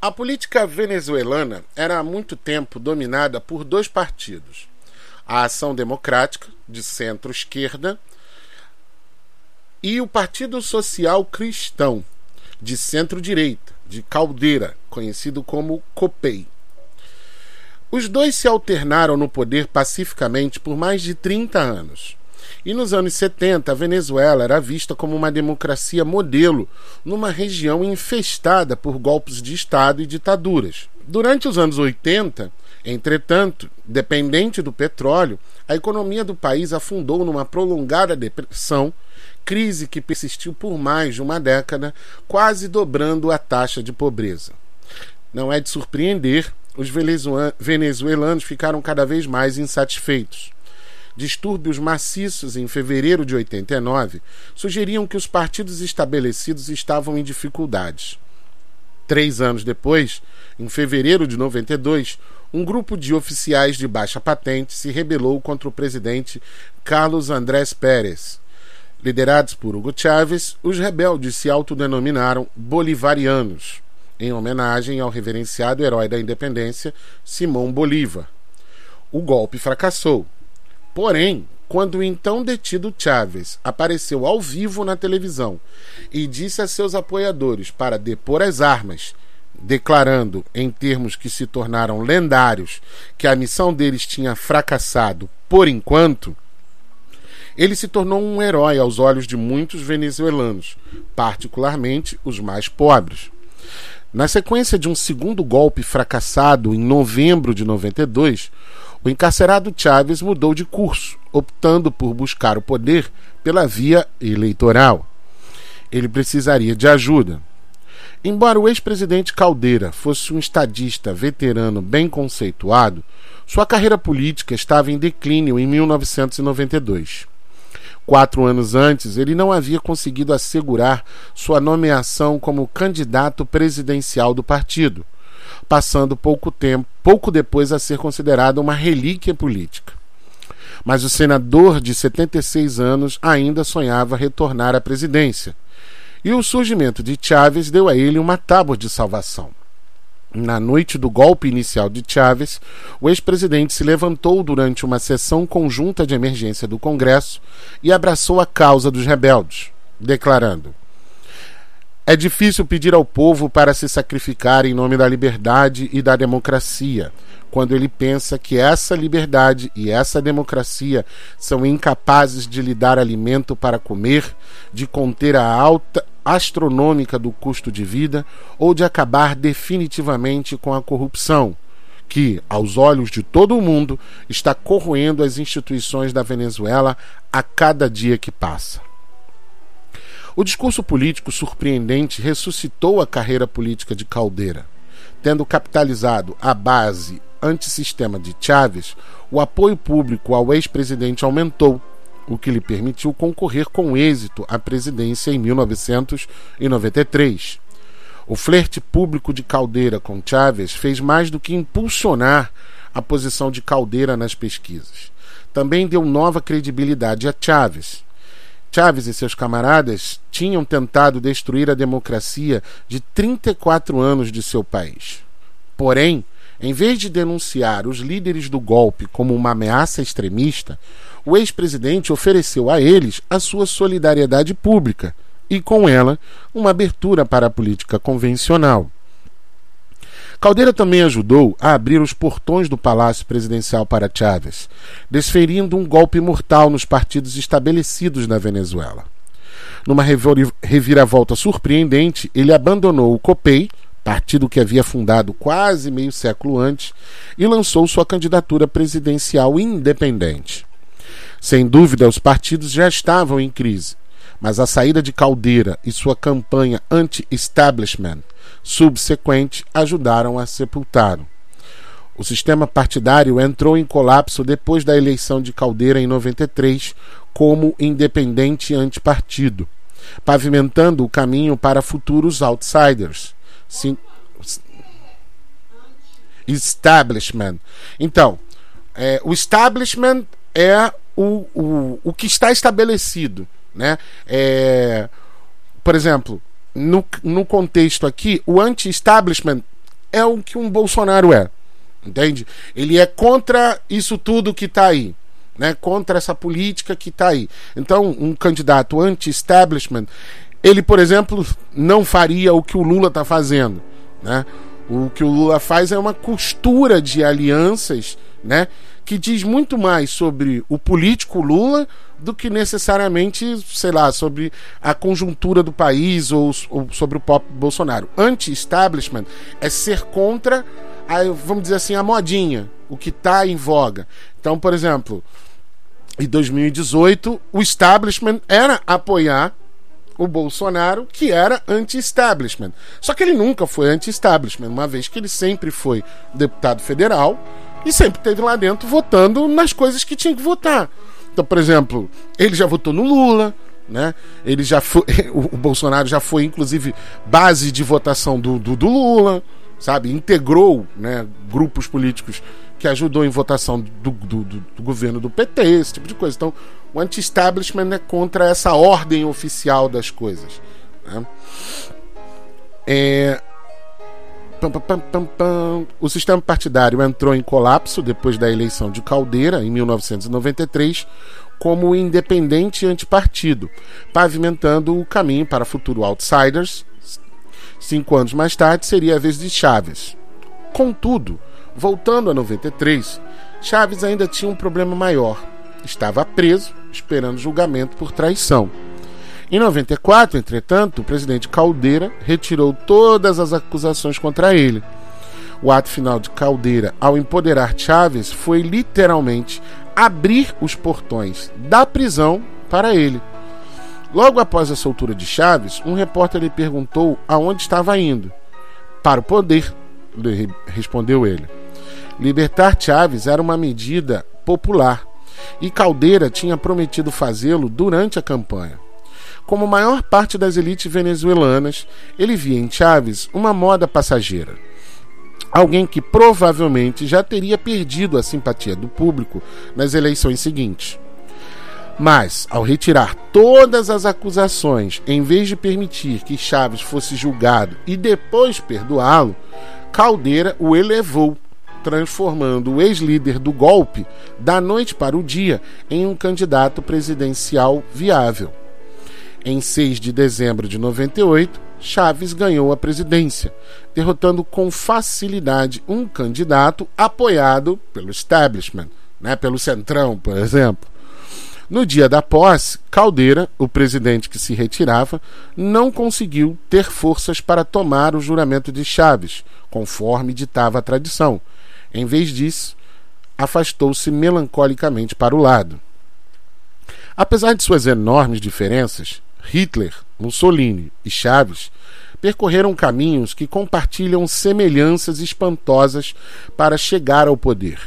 A política venezuelana era há muito tempo dominada por dois partidos: a Ação Democrática, de centro-esquerda, e o Partido Social Cristão, de centro-direita, de Caldeira, conhecido como COPEI. Os dois se alternaram no poder pacificamente por mais de 30 anos. E nos anos 70, a Venezuela era vista como uma democracia modelo numa região infestada por golpes de Estado e ditaduras. Durante os anos 80, entretanto, dependente do petróleo, a economia do país afundou numa prolongada depressão, crise que persistiu por mais de uma década, quase dobrando a taxa de pobreza. Não é de surpreender, os venezuelanos ficaram cada vez mais insatisfeitos distúrbios maciços em fevereiro de 89 sugeriam que os partidos estabelecidos estavam em dificuldades. Três anos depois, em fevereiro de 92, um grupo de oficiais de baixa patente se rebelou contra o presidente Carlos Andrés Pérez. Liderados por Hugo Chávez, os rebeldes se autodenominaram bolivarianos, em homenagem ao reverenciado herói da independência Simão Bolívar. O golpe fracassou Porém, quando o então detido Chávez apareceu ao vivo na televisão e disse a seus apoiadores para depor as armas, declarando, em termos que se tornaram lendários, que a missão deles tinha fracassado por enquanto, ele se tornou um herói aos olhos de muitos venezuelanos, particularmente os mais pobres. Na sequência de um segundo golpe fracassado em novembro de 92, o encarcerado Chávez mudou de curso, optando por buscar o poder pela via eleitoral. Ele precisaria de ajuda. Embora o ex-presidente Caldeira fosse um estadista veterano bem conceituado, sua carreira política estava em declínio em 1992. Quatro anos antes, ele não havia conseguido assegurar sua nomeação como candidato presidencial do partido passando pouco tempo, pouco depois a ser considerada uma relíquia política. Mas o senador de 76 anos ainda sonhava retornar à presidência. E o surgimento de Chávez deu a ele uma tábua de salvação. Na noite do golpe inicial de Chávez, o ex-presidente se levantou durante uma sessão conjunta de emergência do Congresso e abraçou a causa dos rebeldes, declarando: é difícil pedir ao povo para se sacrificar em nome da liberdade e da democracia, quando ele pensa que essa liberdade e essa democracia são incapazes de lhe dar alimento para comer, de conter a alta astronômica do custo de vida ou de acabar definitivamente com a corrupção, que, aos olhos de todo o mundo, está corroendo as instituições da Venezuela a cada dia que passa. O discurso político surpreendente ressuscitou a carreira política de Caldeira. Tendo capitalizado a base antissistema de Chávez, o apoio público ao ex-presidente aumentou, o que lhe permitiu concorrer com êxito à presidência em 1993. O flerte público de Caldeira com Chávez fez mais do que impulsionar a posição de Caldeira nas pesquisas. Também deu nova credibilidade a Chávez. Chávez e seus camaradas tinham tentado destruir a democracia de 34 anos de seu país. Porém, em vez de denunciar os líderes do golpe como uma ameaça extremista, o ex-presidente ofereceu a eles a sua solidariedade pública e, com ela, uma abertura para a política convencional. Caldeira também ajudou a abrir os portões do Palácio Presidencial para Chávez, desferindo um golpe mortal nos partidos estabelecidos na Venezuela. Numa reviravolta surpreendente, ele abandonou o COPEI, partido que havia fundado quase meio século antes, e lançou sua candidatura presidencial independente. Sem dúvida, os partidos já estavam em crise, mas a saída de Caldeira e sua campanha anti-establishment subsequente ajudaram a sepultá-lo. O sistema partidário entrou em colapso depois da eleição de Caldeira em 93 como independente antipartido, pavimentando o caminho para futuros outsiders. Sim, establishment. Então, é, o establishment é o, o, o que está estabelecido. Né? É, por exemplo, no, no contexto aqui, o anti-establishment é o que um Bolsonaro é. Entende? Ele é contra isso tudo que está aí. Né, contra essa política que está aí. Então, um candidato anti-establishment, ele, por exemplo, não faria o que o Lula está fazendo. Né? O que o Lula faz é uma costura de alianças né, que diz muito mais sobre o político Lula do que necessariamente, sei lá, sobre a conjuntura do país ou, ou sobre o pop Bolsonaro. Anti-establishment é ser contra, a, vamos dizer assim, a modinha, o que está em voga. Então, por exemplo, em 2018, o establishment era apoiar o Bolsonaro, que era anti-establishment. Só que ele nunca foi anti-establishment, uma vez que ele sempre foi deputado federal e sempre esteve lá dentro votando nas coisas que tinha que votar. Então, por exemplo, ele já votou no Lula, né? Ele já foi, o Bolsonaro já foi inclusive base de votação do, do, do Lula, sabe? Integrou, né, grupos políticos que ajudou em votação do, do, do, do governo do PT, esse tipo de coisa. Então, o anti-establishment é contra essa ordem oficial das coisas. Né? É... Pam, pam, pam, o sistema partidário entrou em colapso depois da eleição de Caldeira, em 1993, como independente antipartido, pavimentando o caminho para futuro outsiders. Cinco anos mais tarde seria a vez de Chaves. Contudo, voltando a 93, Chaves ainda tinha um problema maior. Estava preso, esperando julgamento por traição. Em 94, entretanto, o presidente Caldeira retirou todas as acusações contra ele. O ato final de Caldeira, ao empoderar Chaves, foi literalmente abrir os portões da prisão para ele. Logo após a soltura de Chaves, um repórter lhe perguntou aonde estava indo. Para o poder, respondeu ele. Libertar Chaves era uma medida popular e Caldeira tinha prometido fazê-lo durante a campanha. Como maior parte das elites venezuelanas, ele via em Chávez uma moda passageira. Alguém que provavelmente já teria perdido a simpatia do público nas eleições seguintes. Mas, ao retirar todas as acusações, em vez de permitir que Chaves fosse julgado e depois perdoá-lo, Caldeira o elevou, transformando o ex-líder do golpe da noite para o dia em um candidato presidencial viável. Em 6 de dezembro de 98, Chaves ganhou a presidência, derrotando com facilidade um candidato apoiado pelo establishment, né, pelo Centrão, por exemplo. No dia da posse, Caldeira, o presidente que se retirava, não conseguiu ter forças para tomar o juramento de Chaves, conforme ditava a tradição. Em vez disso, afastou-se melancolicamente para o lado. Apesar de suas enormes diferenças, Hitler, Mussolini e Chaves percorreram caminhos que compartilham semelhanças espantosas para chegar ao poder.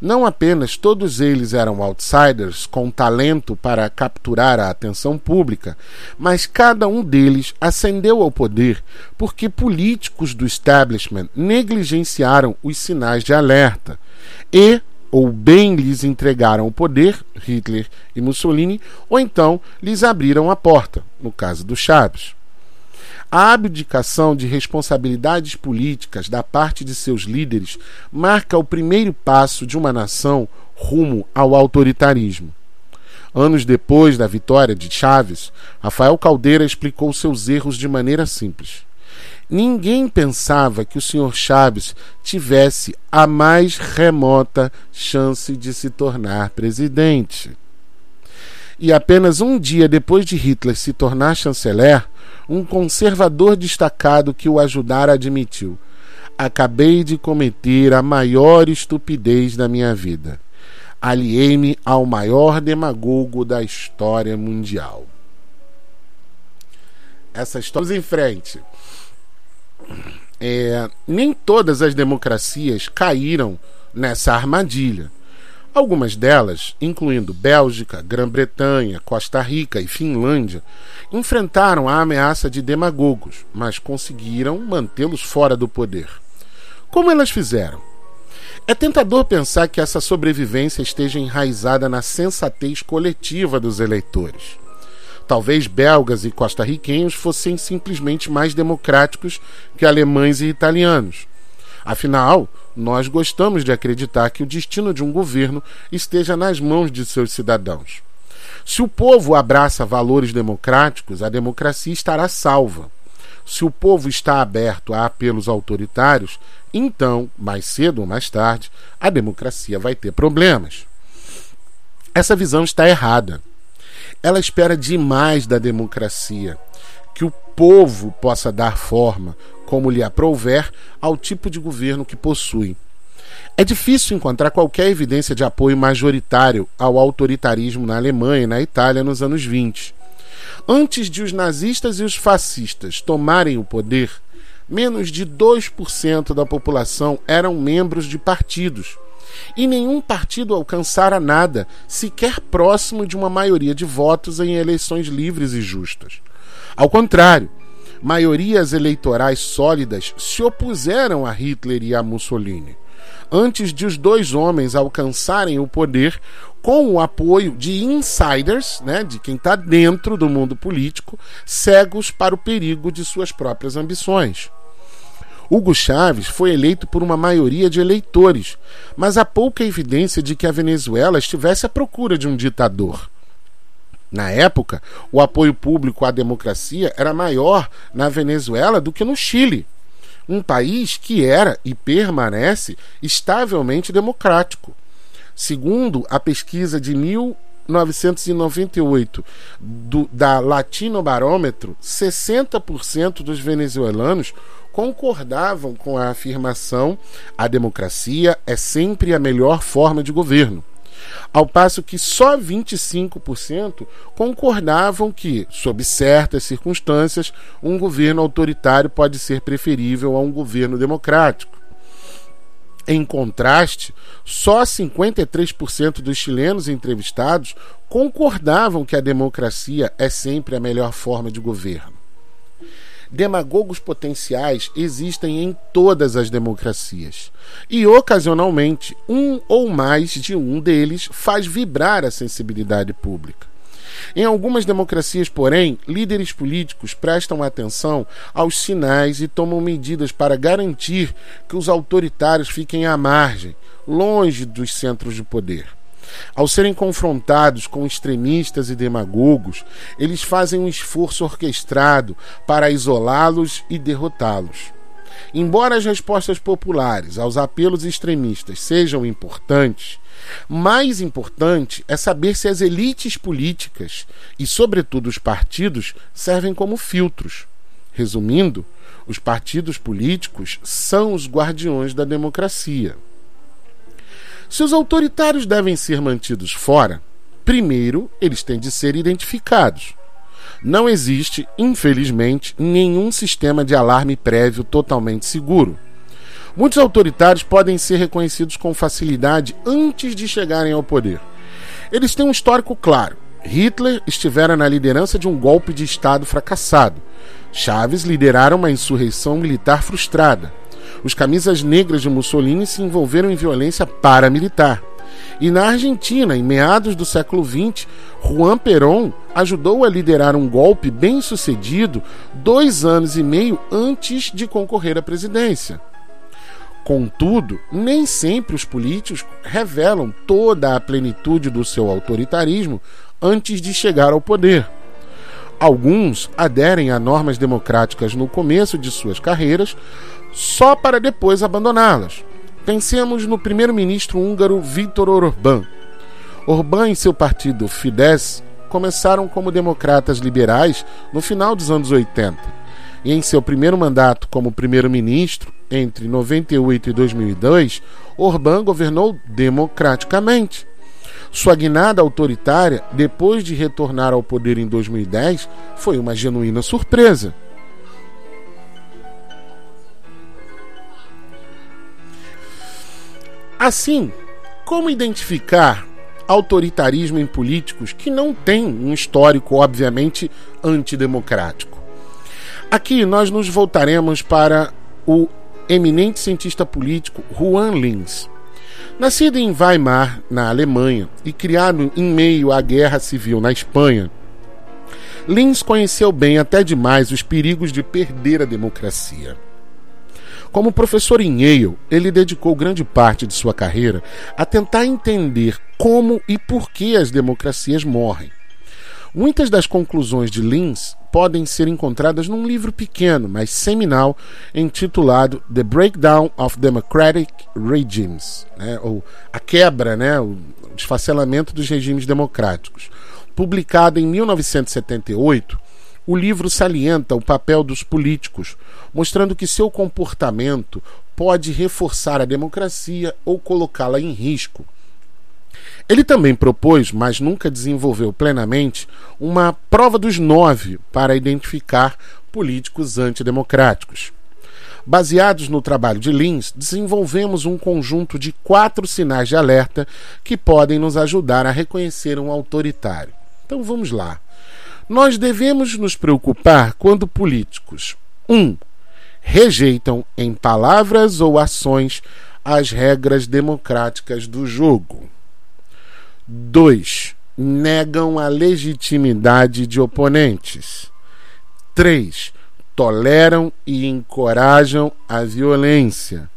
Não apenas todos eles eram outsiders com talento para capturar a atenção pública, mas cada um deles ascendeu ao poder porque políticos do establishment negligenciaram os sinais de alerta e ou bem lhes entregaram o poder, Hitler e Mussolini, ou então lhes abriram a porta, no caso do Chaves. A abdicação de responsabilidades políticas da parte de seus líderes marca o primeiro passo de uma nação rumo ao autoritarismo. Anos depois da vitória de Chaves, Rafael Caldeira explicou seus erros de maneira simples. Ninguém pensava que o Sr. Chaves tivesse a mais remota chance de se tornar presidente. E apenas um dia depois de Hitler se tornar chanceler, um conservador destacado que o ajudara admitiu: Acabei de cometer a maior estupidez da minha vida. Aliei-me ao maior demagogo da história mundial. Essa história em frente. É, nem todas as democracias caíram nessa armadilha. Algumas delas, incluindo Bélgica, Grã-Bretanha, Costa Rica e Finlândia, enfrentaram a ameaça de demagogos, mas conseguiram mantê-los fora do poder. Como elas fizeram? É tentador pensar que essa sobrevivência esteja enraizada na sensatez coletiva dos eleitores. Talvez belgas e costarriquenhos fossem simplesmente mais democráticos que alemães e italianos. Afinal, nós gostamos de acreditar que o destino de um governo esteja nas mãos de seus cidadãos. Se o povo abraça valores democráticos, a democracia estará salva. Se o povo está aberto a apelos autoritários, então, mais cedo ou mais tarde, a democracia vai ter problemas. Essa visão está errada. Ela espera demais da democracia, que o povo possa dar forma, como lhe aprouver, ao tipo de governo que possui. É difícil encontrar qualquer evidência de apoio majoritário ao autoritarismo na Alemanha e na Itália nos anos 20. Antes de os nazistas e os fascistas tomarem o poder, menos de 2% da população eram membros de partidos. E nenhum partido alcançara nada, sequer próximo de uma maioria de votos em eleições livres e justas. Ao contrário, maiorias eleitorais sólidas se opuseram a Hitler e a Mussolini. Antes de os dois homens alcançarem o poder, com o apoio de insiders, né, de quem está dentro do mundo político, cegos para o perigo de suas próprias ambições. Hugo Chávez foi eleito por uma maioria de eleitores, mas há pouca evidência de que a Venezuela estivesse à procura de um ditador. Na época, o apoio público à democracia era maior na Venezuela do que no Chile, um país que era e permanece estavelmente democrático. Segundo a pesquisa de 1998 do, da Latino Barômetro, 60% dos venezuelanos concordavam com a afirmação: a democracia é sempre a melhor forma de governo. Ao passo que só 25% concordavam que, sob certas circunstâncias, um governo autoritário pode ser preferível a um governo democrático. Em contraste, só 53% dos chilenos entrevistados concordavam que a democracia é sempre a melhor forma de governo. Demagogos potenciais existem em todas as democracias, e ocasionalmente um ou mais de um deles faz vibrar a sensibilidade pública. Em algumas democracias, porém, líderes políticos prestam atenção aos sinais e tomam medidas para garantir que os autoritários fiquem à margem, longe dos centros de poder. Ao serem confrontados com extremistas e demagogos, eles fazem um esforço orquestrado para isolá-los e derrotá-los. Embora as respostas populares aos apelos extremistas sejam importantes, mais importante é saber se as elites políticas e, sobretudo, os partidos servem como filtros. Resumindo, os partidos políticos são os guardiões da democracia. Se os autoritários devem ser mantidos fora, primeiro eles têm de ser identificados. Não existe, infelizmente, nenhum sistema de alarme prévio totalmente seguro. Muitos autoritários podem ser reconhecidos com facilidade antes de chegarem ao poder. Eles têm um histórico claro. Hitler estivera na liderança de um golpe de Estado fracassado. Chaves liderara uma insurreição militar frustrada. Os camisas negras de Mussolini se envolveram em violência paramilitar. E na Argentina, em meados do século XX, Juan Perón ajudou a liderar um golpe bem sucedido dois anos e meio antes de concorrer à presidência. Contudo, nem sempre os políticos revelam toda a plenitude do seu autoritarismo antes de chegar ao poder. Alguns aderem a normas democráticas no começo de suas carreiras, só para depois abandoná-las. Pensemos no primeiro-ministro húngaro Viktor Orbán. Orbán e seu partido Fidesz começaram como democratas liberais no final dos anos 80. E em seu primeiro mandato como primeiro-ministro, entre 98 e 2002, Orbán governou democraticamente. Sua guinada autoritária, depois de retornar ao poder em 2010, foi uma genuína surpresa. Assim, como identificar autoritarismo em políticos que não têm um histórico, obviamente, antidemocrático? Aqui nós nos voltaremos para o eminente cientista político Juan Linz. Nascido em Weimar, na Alemanha, e criado em meio à guerra civil na Espanha, Lins conheceu bem até demais os perigos de perder a democracia. Como professor em Yale, ele dedicou grande parte de sua carreira a tentar entender como e por que as democracias morrem. Muitas das conclusões de Lins podem ser encontradas num livro pequeno, mas seminal, intitulado The Breakdown of Democratic Regimes, né, ou a quebra, né, o desfacelamento dos regimes democráticos. Publicado em 1978, o livro salienta o papel dos políticos, mostrando que seu comportamento pode reforçar a democracia ou colocá-la em risco. Ele também propôs, mas nunca desenvolveu plenamente, uma prova dos nove para identificar políticos antidemocráticos. Baseados no trabalho de Lins, desenvolvemos um conjunto de quatro sinais de alerta que podem nos ajudar a reconhecer um autoritário. Então vamos lá. Nós devemos nos preocupar quando políticos 1. Um, rejeitam em palavras ou ações as regras democráticas do jogo. 2. Negam a legitimidade de oponentes. 3. Toleram e encorajam a violência.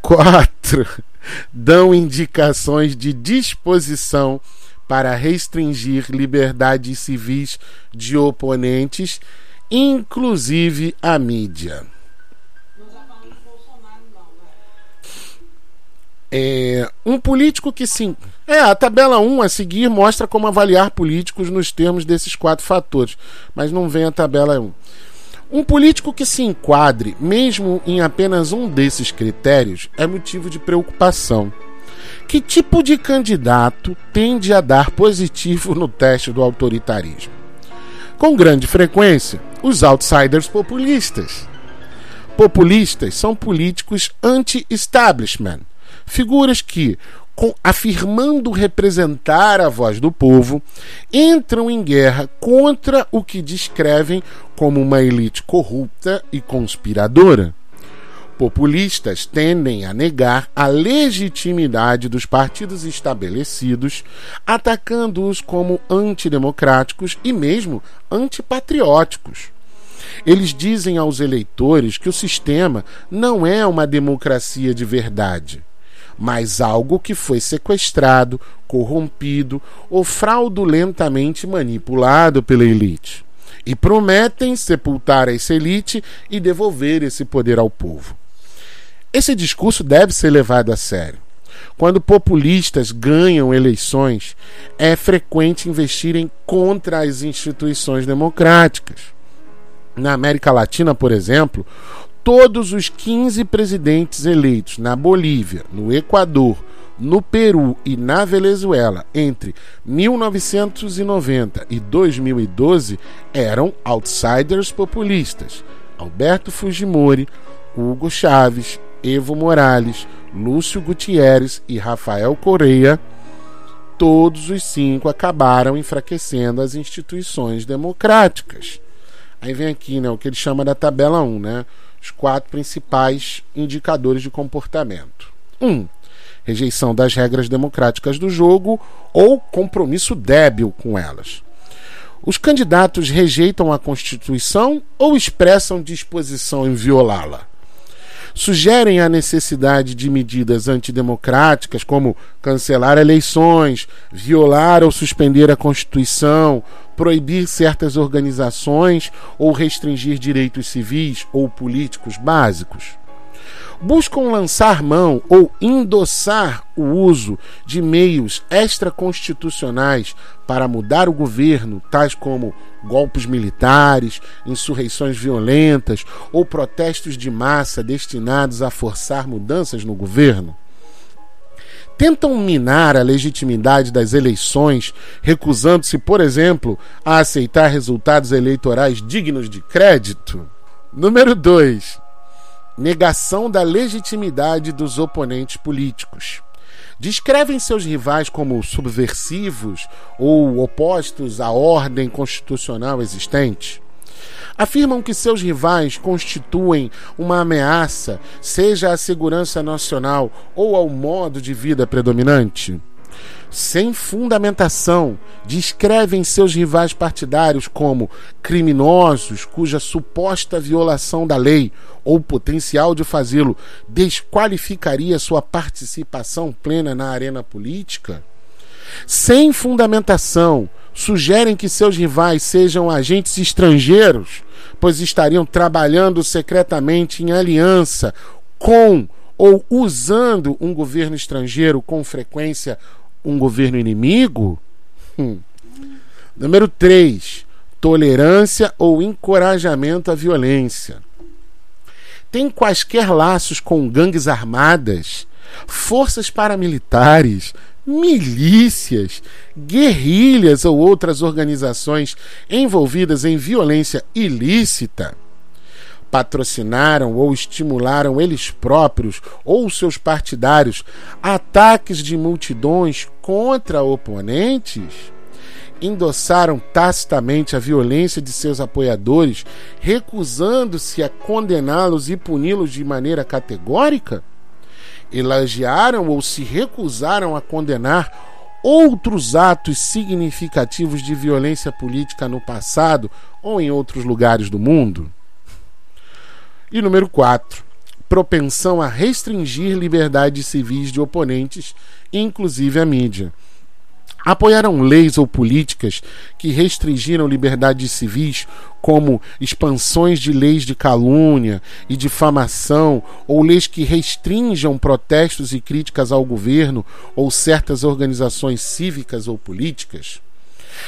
4. Dão indicações de disposição para restringir liberdades civis de oponentes, inclusive a mídia. É, um político que sim. É, a tabela 1 a seguir mostra como avaliar políticos nos termos desses quatro fatores, mas não vem a tabela 1. Um político que se enquadre, mesmo em apenas um desses critérios, é motivo de preocupação. Que tipo de candidato tende a dar positivo no teste do autoritarismo? Com grande frequência, os outsiders populistas. Populistas são políticos anti-establishment Figuras que, com, afirmando representar a voz do povo, entram em guerra contra o que descrevem como uma elite corrupta e conspiradora. Populistas tendem a negar a legitimidade dos partidos estabelecidos, atacando-os como antidemocráticos e mesmo antipatrióticos. Eles dizem aos eleitores que o sistema não é uma democracia de verdade mas algo que foi sequestrado, corrompido ou fraudulentamente manipulado pela elite. E prometem sepultar essa elite e devolver esse poder ao povo. Esse discurso deve ser levado a sério. Quando populistas ganham eleições, é frequente investirem contra as instituições democráticas. Na América Latina, por exemplo, todos os 15 presidentes eleitos na Bolívia, no Equador, no Peru e na Venezuela entre 1990 e 2012 eram outsiders populistas. Alberto Fujimori, Hugo Chávez, Evo Morales, Lúcio Gutierrez e Rafael Correia, todos os cinco acabaram enfraquecendo as instituições democráticas. Aí vem aqui né, o que ele chama da tabela 1, né? Os quatro principais indicadores de comportamento. 1. Um, rejeição das regras democráticas do jogo ou compromisso débil com elas. Os candidatos rejeitam a Constituição ou expressam disposição em violá-la? Sugerem a necessidade de medidas antidemocráticas, como cancelar eleições, violar ou suspender a Constituição, proibir certas organizações ou restringir direitos civis ou políticos básicos buscam lançar mão ou endossar o uso de meios extraconstitucionais para mudar o governo, tais como golpes militares, insurreições violentas ou protestos de massa destinados a forçar mudanças no governo? tentam minar a legitimidade das eleições, recusando-se, por exemplo, a aceitar resultados eleitorais dignos de crédito? Número 2 negação da legitimidade dos oponentes políticos. Descrevem seus rivais como subversivos ou opostos à ordem constitucional existente. Afirmam que seus rivais constituem uma ameaça, seja à segurança nacional ou ao modo de vida predominante. Sem fundamentação, descrevem seus rivais partidários como criminosos cuja suposta violação da lei ou potencial de fazê-lo desqualificaria sua participação plena na arena política? Sem fundamentação, sugerem que seus rivais sejam agentes estrangeiros, pois estariam trabalhando secretamente em aliança com ou usando um governo estrangeiro com frequência um governo inimigo? Hum. Número 3. Tolerância ou encorajamento à violência. Tem quaisquer laços com gangues armadas, forças paramilitares, milícias, guerrilhas ou outras organizações envolvidas em violência ilícita? Patrocinaram ou estimularam eles próprios ou seus partidários ataques de multidões contra oponentes? Endossaram tacitamente a violência de seus apoiadores, recusando-se a condená-los e puni-los de maneira categórica? Elogiaram ou se recusaram a condenar outros atos significativos de violência política no passado ou em outros lugares do mundo? E número 4, propensão a restringir liberdades civis de oponentes, inclusive a mídia. Apoiaram leis ou políticas que restringiram liberdades civis, como expansões de leis de calúnia e difamação, ou leis que restringam protestos e críticas ao governo ou certas organizações cívicas ou políticas?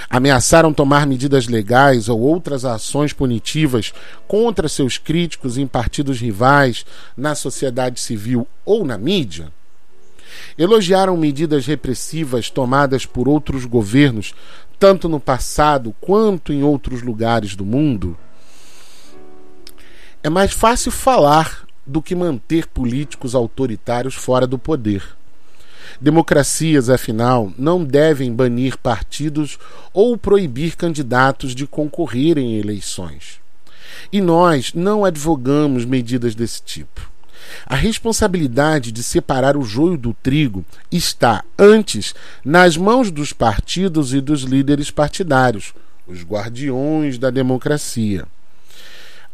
Ameaçaram tomar medidas legais ou outras ações punitivas contra seus críticos em partidos rivais, na sociedade civil ou na mídia? Elogiaram medidas repressivas tomadas por outros governos, tanto no passado quanto em outros lugares do mundo? É mais fácil falar do que manter políticos autoritários fora do poder. Democracias, afinal, não devem banir partidos ou proibir candidatos de concorrerem em eleições. E nós não advogamos medidas desse tipo. A responsabilidade de separar o joio do trigo está, antes, nas mãos dos partidos e dos líderes partidários, os guardiões da democracia.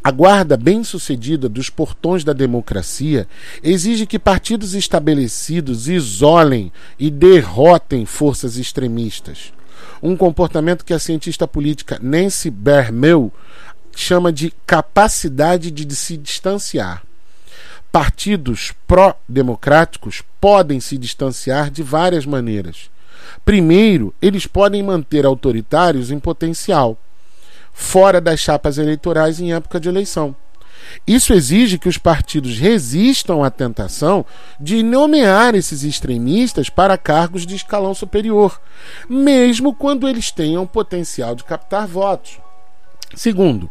A guarda bem-sucedida dos portões da democracia exige que partidos estabelecidos isolem e derrotem forças extremistas. Um comportamento que a cientista política Nancy Bermel chama de capacidade de se distanciar. Partidos pró-democráticos podem se distanciar de várias maneiras. Primeiro, eles podem manter autoritários em potencial fora das chapas eleitorais em época de eleição. Isso exige que os partidos resistam à tentação de nomear esses extremistas para cargos de escalão superior, mesmo quando eles tenham potencial de captar votos. Segundo,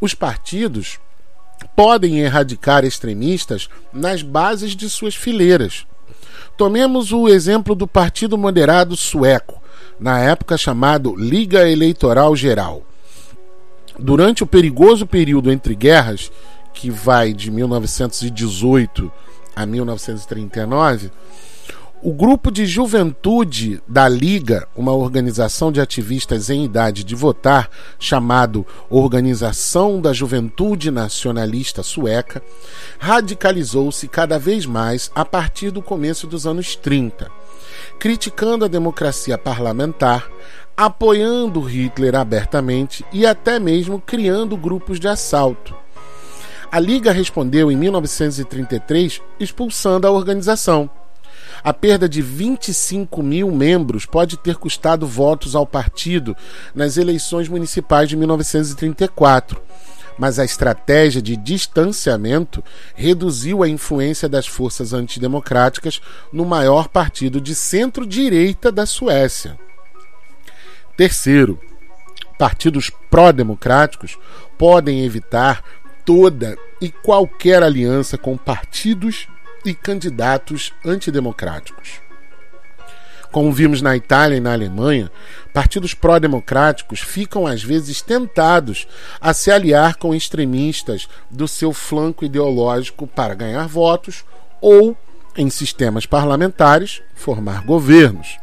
os partidos podem erradicar extremistas nas bases de suas fileiras. Tomemos o exemplo do Partido Moderado Sueco, na época chamado Liga Eleitoral Geral durante o perigoso período entre guerras, que vai de 1918 a 1939, o grupo de juventude da Liga, uma organização de ativistas em idade de votar, chamado Organização da Juventude Nacionalista Sueca, radicalizou-se cada vez mais a partir do começo dos anos 30, criticando a democracia parlamentar, apoiando Hitler abertamente e até mesmo criando grupos de assalto. A Liga respondeu em 1933 expulsando a organização. A perda de 25 mil membros pode ter custado votos ao partido nas eleições municipais de 1934, mas a estratégia de distanciamento reduziu a influência das forças antidemocráticas no maior partido de centro-direita da Suécia. Terceiro, partidos pró-democráticos podem evitar toda e qualquer aliança com partidos e candidatos antidemocráticos. Como vimos na Itália e na Alemanha, partidos pró-democráticos ficam às vezes tentados a se aliar com extremistas do seu flanco ideológico para ganhar votos ou, em sistemas parlamentares, formar governos.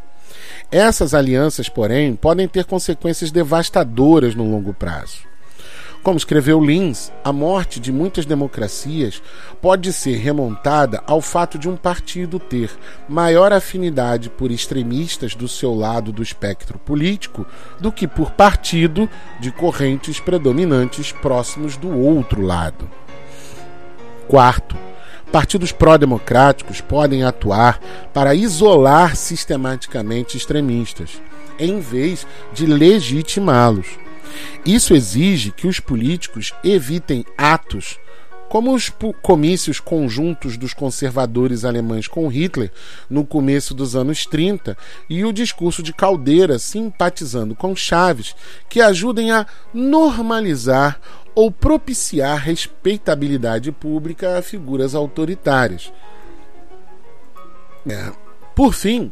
Essas alianças, porém, podem ter consequências devastadoras no longo prazo. Como escreveu Lins, a morte de muitas democracias pode ser remontada ao fato de um partido ter maior afinidade por extremistas do seu lado do espectro político do que por partido de correntes predominantes próximos do outro lado. Quarto, partidos pró-democráticos podem atuar para isolar sistematicamente extremistas, em vez de legitimá-los. Isso exige que os políticos evitem atos como os comícios conjuntos dos conservadores alemães com Hitler no começo dos anos 30 e o discurso de Caldeira simpatizando com Chaves, que ajudem a normalizar ou propiciar respeitabilidade pública a figuras autoritárias. É. Por fim,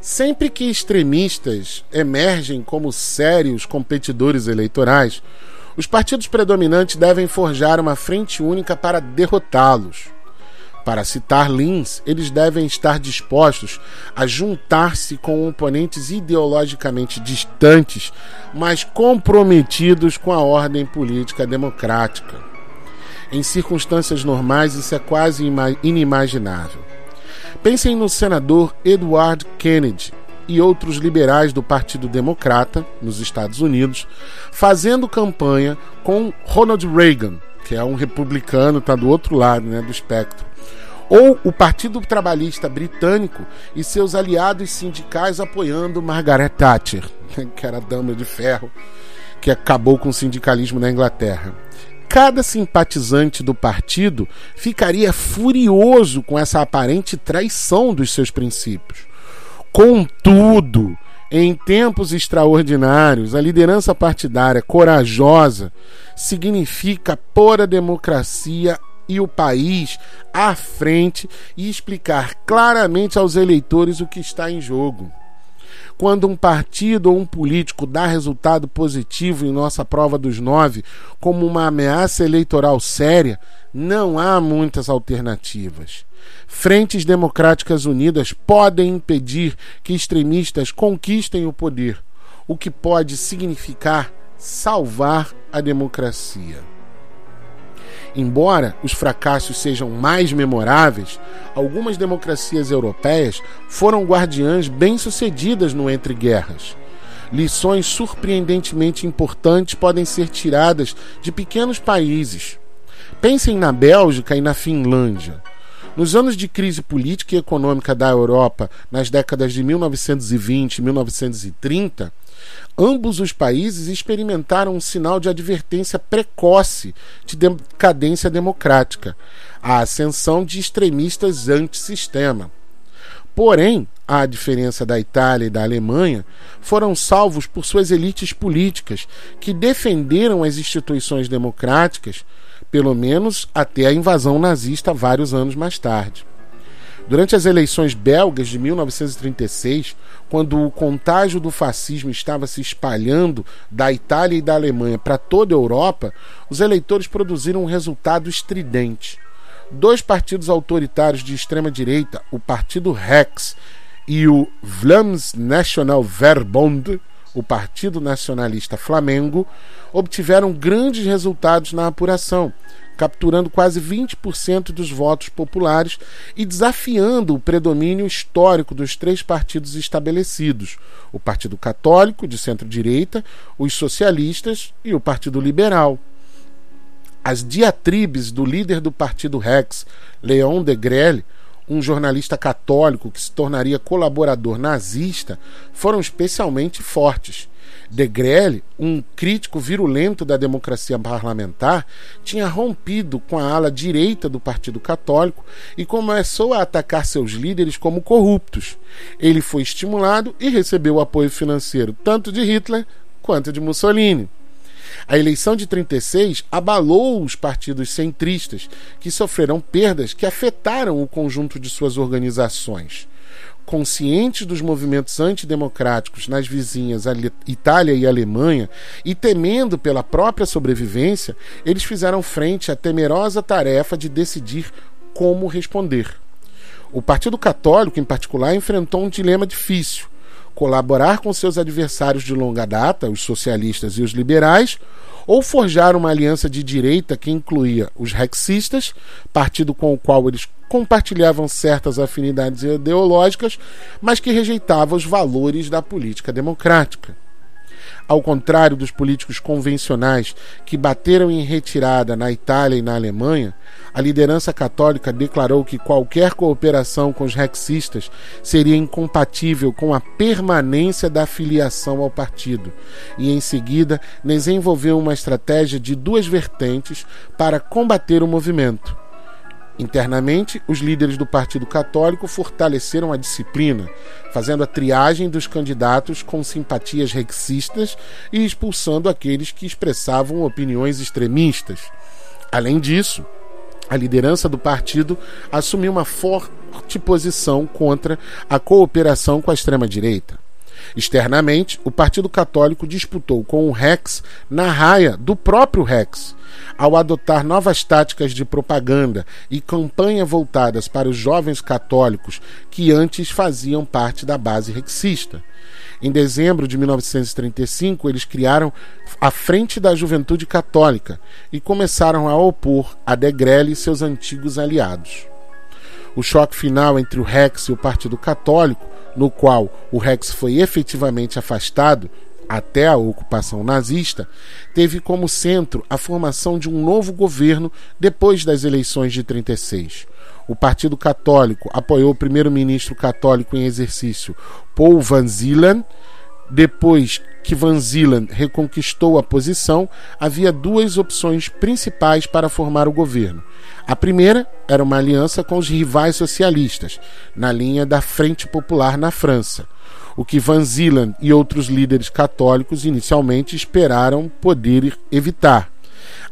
Sempre que extremistas emergem como sérios competidores eleitorais, os partidos predominantes devem forjar uma frente única para derrotá-los. Para citar Lins, eles devem estar dispostos a juntar-se com oponentes ideologicamente distantes, mas comprometidos com a ordem política democrática. Em circunstâncias normais, isso é quase inimaginável. Pensem no senador Edward Kennedy e outros liberais do Partido Democrata nos Estados Unidos fazendo campanha com Ronald Reagan, que é um republicano, está do outro lado né, do espectro. Ou o Partido Trabalhista Britânico e seus aliados sindicais apoiando Margaret Thatcher, que era dama de ferro, que acabou com o sindicalismo na Inglaterra cada simpatizante do partido ficaria furioso com essa aparente traição dos seus princípios. Contudo, em tempos extraordinários, a liderança partidária corajosa significa pôr a democracia e o país à frente e explicar claramente aos eleitores o que está em jogo. Quando um partido ou um político dá resultado positivo em nossa prova dos nove como uma ameaça eleitoral séria, não há muitas alternativas. Frentes democráticas unidas podem impedir que extremistas conquistem o poder, o que pode significar salvar a democracia. Embora os fracassos sejam mais memoráveis, algumas democracias europeias foram guardiãs bem-sucedidas no entre guerras. Lições surpreendentemente importantes podem ser tiradas de pequenos países. Pensem na Bélgica e na Finlândia. Nos anos de crise política e econômica da Europa, nas décadas de 1920 e 1930, Ambos os países experimentaram um sinal de advertência precoce de decadência democrática, a ascensão de extremistas antissistema. Porém, à diferença da Itália e da Alemanha, foram salvos por suas elites políticas, que defenderam as instituições democráticas, pelo menos até a invasão nazista vários anos mais tarde. Durante as eleições belgas de 1936, quando o contágio do fascismo estava se espalhando da Itália e da Alemanha para toda a Europa, os eleitores produziram um resultado estridente. Dois partidos autoritários de extrema direita, o Partido Rex e o Vlaams National Verbond, o Partido Nacionalista Flamengo, obtiveram grandes resultados na apuração capturando quase 20% dos votos populares e desafiando o predomínio histórico dos três partidos estabelecidos: o Partido Católico, de centro-direita, os socialistas e o Partido Liberal. As diatribes do líder do Partido Rex, Leon de Grelle, um jornalista católico que se tornaria colaborador nazista, foram especialmente fortes De Grelle, um crítico virulento da democracia parlamentar, tinha rompido com a ala direita do Partido Católico e começou a atacar seus líderes como corruptos. Ele foi estimulado e recebeu apoio financeiro tanto de Hitler quanto de Mussolini. A eleição de 36 abalou os partidos centristas, que sofreram perdas que afetaram o conjunto de suas organizações conscientes dos movimentos antidemocráticos nas vizinhas Itália e Alemanha e temendo pela própria sobrevivência, eles fizeram frente à temerosa tarefa de decidir como responder. O Partido Católico, em particular, enfrentou um dilema difícil colaborar com seus adversários de longa data, os socialistas e os liberais, ou forjar uma aliança de direita que incluía os rexistas, partido com o qual eles compartilhavam certas afinidades ideológicas, mas que rejeitava os valores da política democrática. Ao contrário dos políticos convencionais que bateram em retirada na Itália e na Alemanha, a liderança católica declarou que qualquer cooperação com os rexistas seria incompatível com a permanência da filiação ao partido, e em seguida desenvolveu uma estratégia de duas vertentes para combater o movimento Internamente, os líderes do Partido Católico fortaleceram a disciplina, fazendo a triagem dos candidatos com simpatias rexistas e expulsando aqueles que expressavam opiniões extremistas. Além disso, a liderança do partido assumiu uma forte posição contra a cooperação com a extrema-direita. Externamente, o Partido Católico disputou com o Rex na raia do próprio Rex, ao adotar novas táticas de propaganda e campanha voltadas para os jovens católicos que antes faziam parte da base rexista. Em dezembro de 1935, eles criaram a Frente da Juventude Católica e começaram a opor a Degrelle e seus antigos aliados. O choque final entre o Rex e o Partido Católico, no qual o Rex foi efetivamente afastado até a ocupação nazista, teve como centro a formação de um novo governo depois das eleições de 36. O Partido Católico apoiou o primeiro-ministro católico em exercício, Paul Van Zielen. Depois que Van Zielen reconquistou a posição, havia duas opções principais para formar o governo. A primeira era uma aliança com os rivais socialistas, na linha da Frente Popular na França o que Van Zieland e outros líderes católicos inicialmente esperaram poder evitar.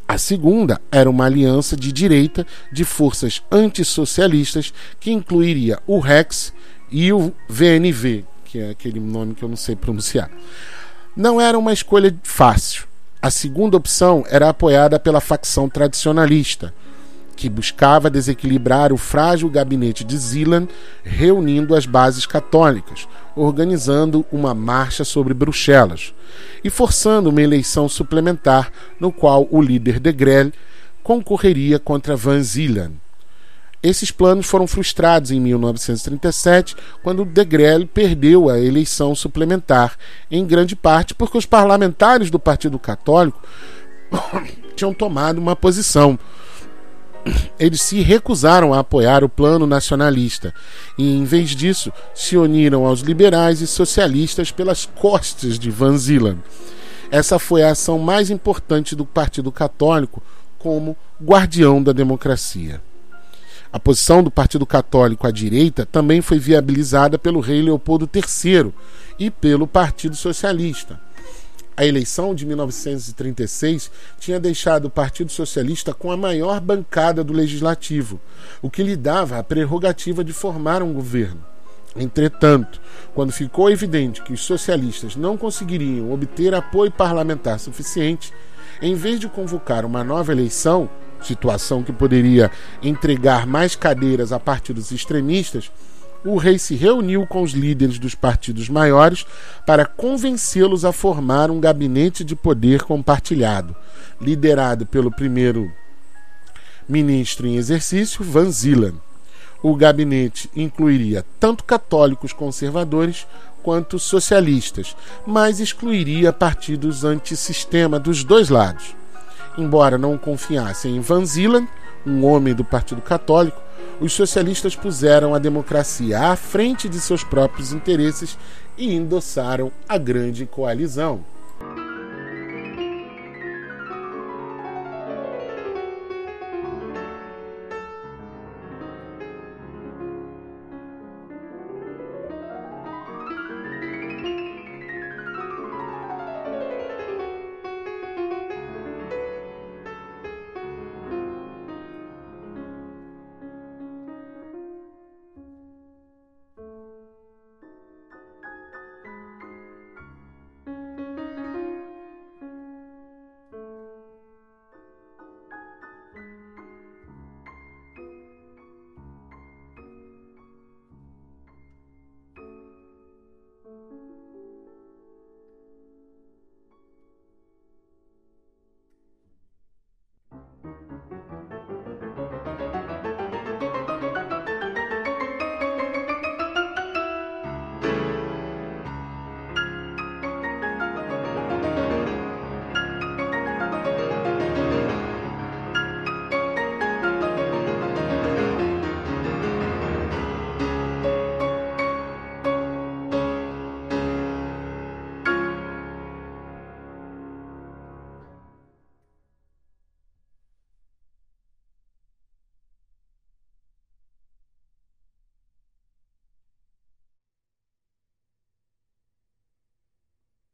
A segunda era uma aliança de direita de forças antissocialistas que incluiria o Rex e o VNV, que é aquele nome que eu não sei pronunciar. Não era uma escolha fácil. A segunda opção era apoiada pela facção tradicionalista, que buscava desequilibrar o frágil gabinete de Zilan, reunindo as bases católicas, organizando uma marcha sobre Bruxelas e forçando uma eleição suplementar no qual o líder de Grelle concorreria contra Van Zielen. Esses planos foram frustrados em 1937, quando de Grelle perdeu a eleição suplementar, em grande parte porque os parlamentares do Partido Católico tinham tomado uma posição eles se recusaram a apoiar o plano nacionalista e, em vez disso, se uniram aos liberais e socialistas pelas costas de Van Zieland. Essa foi a ação mais importante do Partido Católico como guardião da democracia. A posição do Partido Católico à direita também foi viabilizada pelo rei Leopoldo III e pelo Partido Socialista a eleição de 1936 tinha deixado o Partido Socialista com a maior bancada do legislativo, o que lhe dava a prerrogativa de formar um governo. Entretanto, quando ficou evidente que os socialistas não conseguiriam obter apoio parlamentar suficiente, em vez de convocar uma nova eleição, situação que poderia entregar mais cadeiras a partidos extremistas, o rei se reuniu com os líderes dos partidos maiores para convencê-los a formar um gabinete de poder compartilhado, liderado pelo primeiro ministro em exercício, Van Zielan. O gabinete incluiria tanto católicos conservadores quanto socialistas, mas excluiria partidos antissistema dos dois lados. Embora não confiassem em Van Zielan, um homem do Partido Católico, os socialistas puseram a democracia à frente de seus próprios interesses e endossaram a grande coalizão.